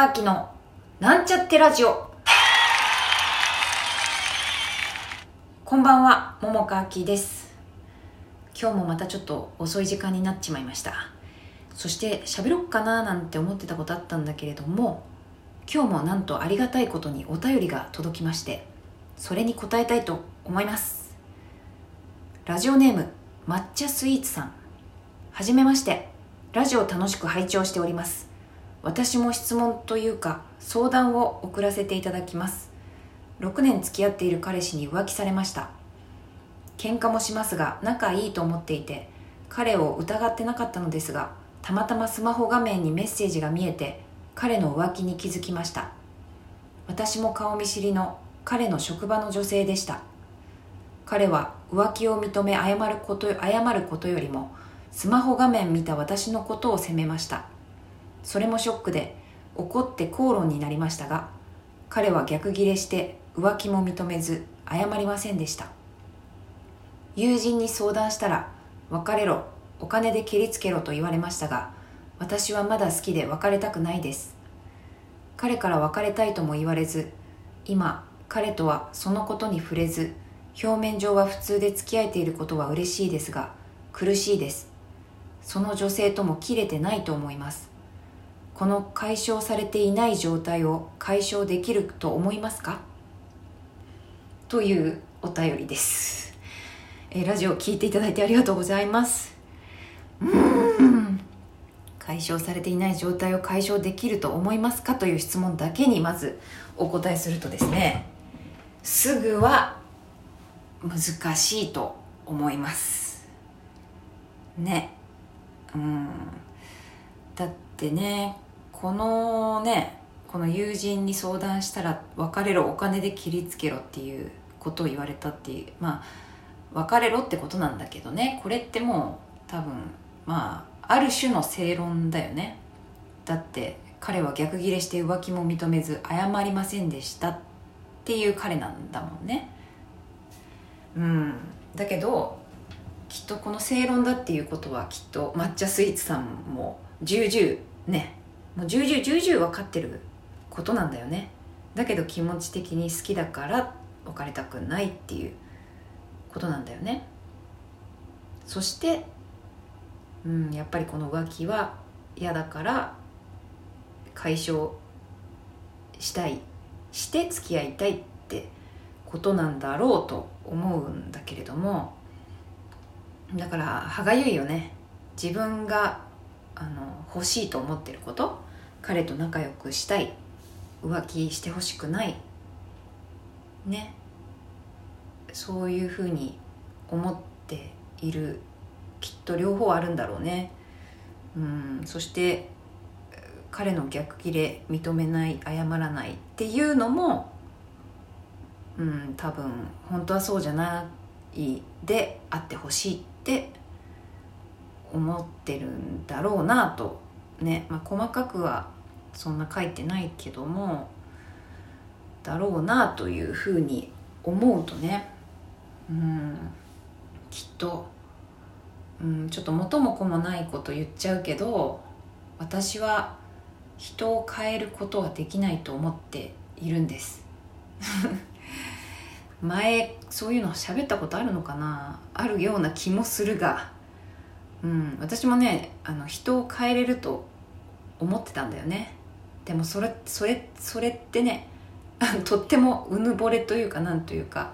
川明のなんちゃってラジオ。こんばんは桃川明です。今日もまたちょっと遅い時間になっちまいました。そして喋ろっかななんて思ってたことあったんだけれども今日もなんとありがたいことにお便りが届きましてそれに答えたいと思います。ラジオネーム抹茶スイーツさん。はじめまして。ラジオ楽しく拝聴しております。私も質問というか相談を送らせていただきます。6年付き合っている彼氏に浮気されました。喧嘩もしますが仲いいと思っていて彼を疑ってなかったのですがたまたまスマホ画面にメッセージが見えて彼の浮気に気づきました。私も顔見知りの彼の職場の女性でした。彼は浮気を認め謝ること謝ることよりもスマホ画面見た私のことを責めました。それもショックで怒って口論になりましたが彼は逆ギレして浮気も認めず謝りませんでした。友人に相談したら別れろお金で蹴りつけろと言われましたが私はまだ好きで別れたくないです。彼から別れたいとも言われず今彼とはそのことに触れず表面上は普通で付き合えていることは嬉しいですが苦しいです。その女性とも切れてないと思います。この解消されていない状態を解消できると思いますか？というお便りです。えラジオを聞いていただいてありがとうございます。うん。解消されていない状態を解消できると思いますか？という質問だけにまずお答えするとですねすぐは難しいと思います。ね。うん。だってねこのねこの友人に相談したら別れろお金で切りつけろっていうことを言われたっていうまあ別れろってことなんだけどね。これってもう多分まあある種の正論だよね。だって彼は逆ギレして浮気も認めず謝りませんでしたっていう彼なんだもんね。うん。だけどきっとこの正論だっていうことはきっと抹茶スイーツさんも重々ねもう重々重々分かってることなんだよね。だけど気持ち的に好きだから別れたくないっていうことなんだよね。そしてうんやっぱりこの浮気は嫌だから解消したいして付き合いたいってことなんだろうと思うんだけれども。だから歯がゆいよね。自分があの欲しいと思ってること彼と仲良くしたい浮気してほしくないね。そういうふうに思っているきっと両方あるんだろうね。うんそして彼の逆ギレ認めない謝らないっていうのもうん多分本当はそうじゃないであってほしいって思ってるんだろうなと。ね、まあ、細かくはそんな書いてないけどもだろうなというふうに思うとね。うんきっと、うん、ちょっと元も子もないこと言っちゃうけど私は人を変えることはできないと思っているんです。前そういうの喋ったことあるのかな？あるような気もするが、うん、私もねあの人を変えれると思ってたんだよね。でもそれそれそれってね とってもうぬぼれというかなんというか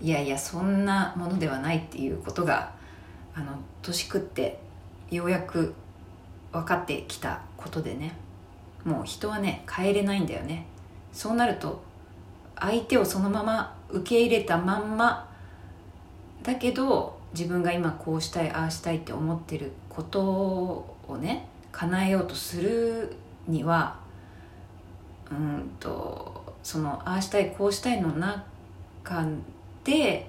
いやいやそんなものではないっていうことがあの年食ってようやく分かってきたことでね。もう人はね変えれないんだよね。そうなると相手をそのまま受け入れたまんまだけど自分が今こうしたいああしたいって思ってることをね叶えようとするにはうんとそのああしたいこうしたいの中で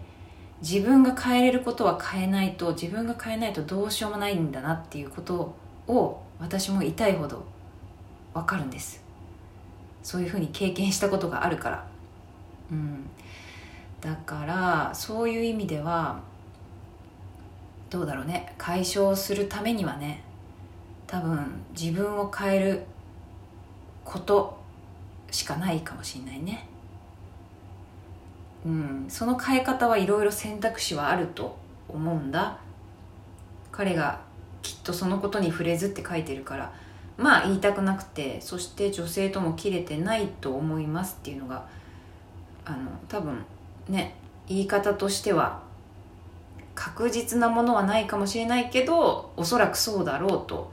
自分が変えれることは変えないと自分が変えないとどうしようもないんだなっていうことを私も痛いほど分かるんです。そういうふうに経験したことがあるから。うん。だからそういう意味ではどうだろうね。解消するためにはね多分自分を変えることしかないかもしれないね。うんその変え方はいろいろ選択肢はあると思うんだ。彼がきっとそのことに触れずって書いてるから。まあ言いたくなくてそして女性とも切れてないと思いますっていうのがあの多分ね言い方としては確実なものはないかもしれないけどおそらくそうだろうと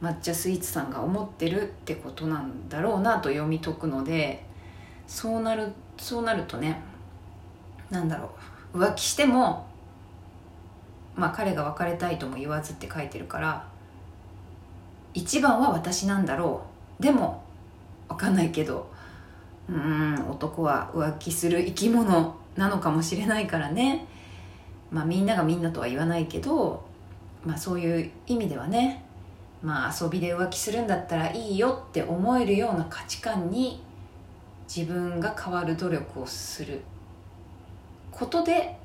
抹茶スイーツさんが思ってるってことなんだろうなと読み解くのでそうなるそうなるとねなんだろう浮気してもまあ彼が別れたいとも言わずって書いてるから一番は私なんだろう。でも分かんないけどうん男は浮気する生き物なのかもしれないからね。まあみんながみんなとは言わないけどまあそういう意味ではねまあ遊びで浮気するんだったらいいよって思えるような価値観に自分が変わる努力をすることで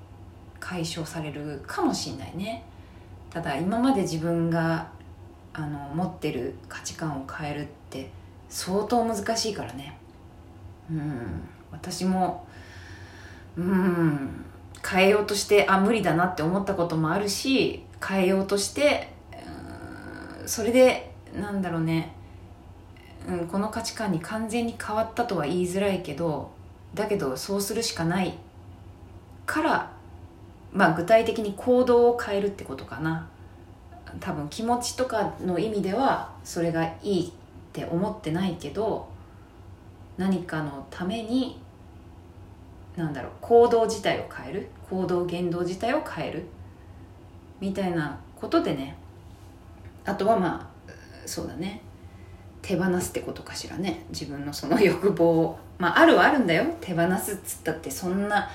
解消されるかもしれないね。ただ今まで自分があの持ってる価値観を変えるって相当難しいからね。うん私もうん変えようとしてあ無理だなって思ったこともあるし変えようとしてそれでなんだろうね、うん、この価値観に完全に変わったとは言いづらいけどだけどそうするしかないからまあ具体的に行動を変えるってことかな。多分気持ちとかの意味ではそれがいいって思ってないけど何かのためになんだろう行動自体を変える？行動言動自体を変える？みたいなことでね。あとはまあそうだね。手放すってことかしらね。自分のその欲望を。まああるはあるんだよ。手放すっつったってそんな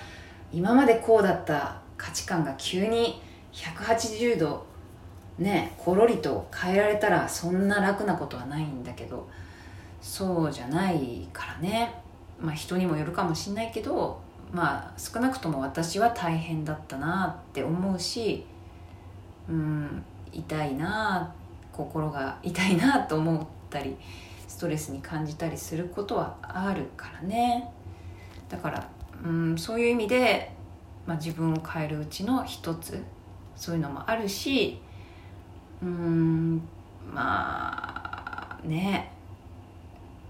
今までこうだった価値観が急に180度ねころりと変えられたらそんな楽なことはないんだけど。そうじゃないからね。まあ人にもよるかもしんないけどまあ少なくとも私は大変だったなって思うしうん痛いな心が痛いなと思ったりストレスに感じたりすることはあるからね。だからうんそういう意味で、まあ、自分を変えるうちの一つそういうのもあるしうんまあね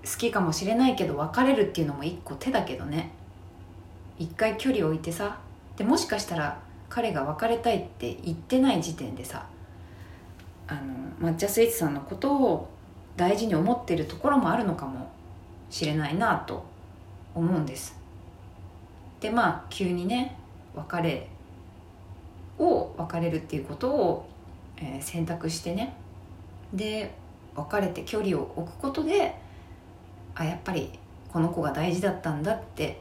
好きかもしれないけど別れるっていうのも一個手だけどね。一回距離を置いてさでもしかしたら彼が別れたいって言ってない時点でさあの抹茶スイーツさんのことを大事に思ってるところもあるのかもしれないなと思うんです。でまあ急にね別れを別れるっていうことを、え、選択してねで別れて距離を置くことであやっぱりこの子が大事だったんだって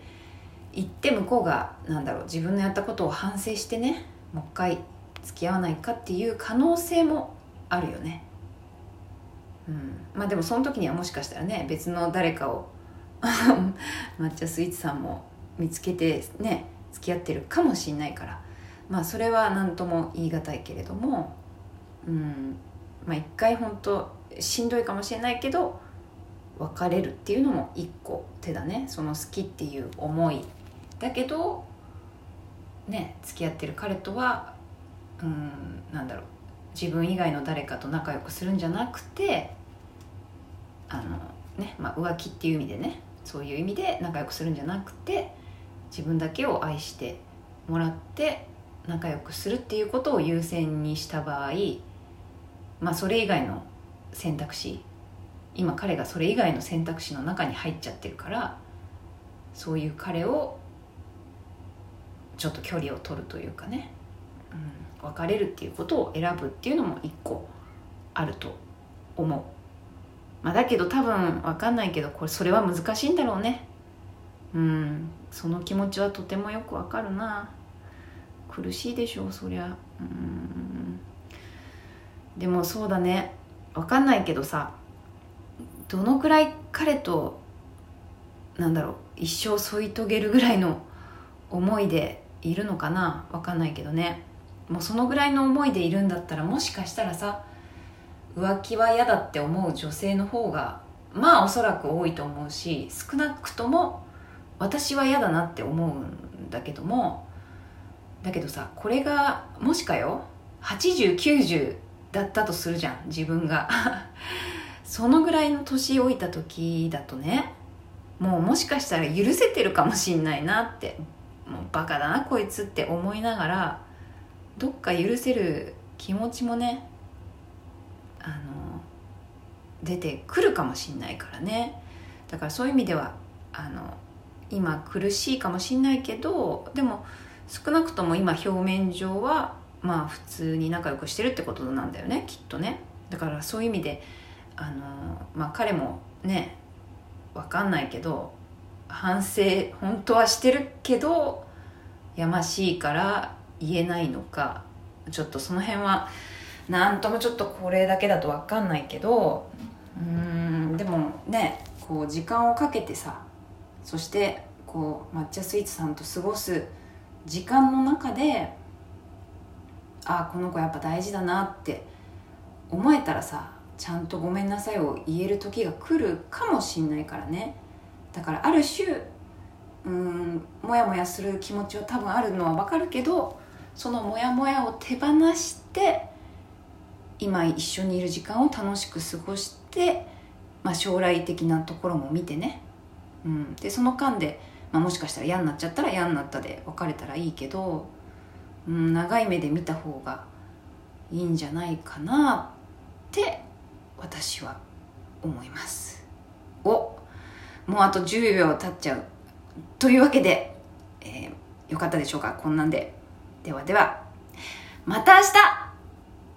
言って向こうがなんだろう自分のやったことを反省してねもう一回付き合わないかっていう可能性もあるよね。うん。まあでもその時にはもしかしたらね別の誰かを 抹茶スイーツさんも見つけてね付き合ってるかもしんないから。まあそれは何とも言い難いけれどもうん。まあ一回本当しんどいかもしれないけど別れるっていうのも一個手だね。その好きっていう思いだけどね付き合ってる彼とはうんなんだろう自分以外の誰かと仲良くするんじゃなくてあのねまあ浮気っていう意味でねそういう意味で仲良くするんじゃなくて自分だけを愛してもらって仲良くするっていうことを優先にした場合まあそれ以外の選択肢今彼がそれ以外の選択肢の中に入っちゃってるからそういう彼をちょっと距離を取るというかね、うん、別れるっていうことを選ぶっていうのも一個あると思う、まあ、だけど多分分かんないけどこれそれは難しいんだろうね。うん。その気持ちはとてもよくわかるな。苦しいでしょうそりゃ。うん。でもそうだね。分かんないけどさどのくらい彼となんだろう一生添い遂げるぐらいの思いでいるのかな？分かんないけどね。もうそのぐらいの思いでいるんだったらもしかしたらさ浮気は嫌だって思う女性の方がまあおそらく多いと思うし少なくとも私は嫌だなって思うんだけどもだけどさこれがもしかよ8090だったとするじゃん自分が。そのぐらいの年老いた時だとねもうもしかしたら許せてるかもしんないなってもうバカだなこいつって思いながらどっか許せる気持ちもねあの出てくるかもしんないからね。だからそういう意味ではあの今苦しいかもしんないけどでも少なくとも今表面上はまあ普通に仲良くしてるってことなんだよねきっとね。だからそういう意味であのまあ彼もね分かんないけど反省本当はしてるけどやましいから言えないのかちょっとその辺は何ともちょっとこれだけだと分かんないけどうんでもねこう時間をかけてさそしてこう抹茶スイーツさんと過ごす時間の中でああこの子やっぱ大事だなって思えたらさちゃんとごめんなさいを言える時が来るかもしんないからね。だからある種うんモヤモヤする気持ちは多分あるのは分かるけどそのモヤモヤを手放して今一緒にいる時間を楽しく過ごして、まあ、将来的なところも見てね、うん、でその間で、まあ、もしかしたら嫌になっちゃったら嫌になったで別れたらいいけど、うん、長い目で見た方がいいんじゃないかなって私は思います。お。もうあと10秒経っちゃう。というわけで、えー、よかったでしょうか？こんなんで。ではではまた明日！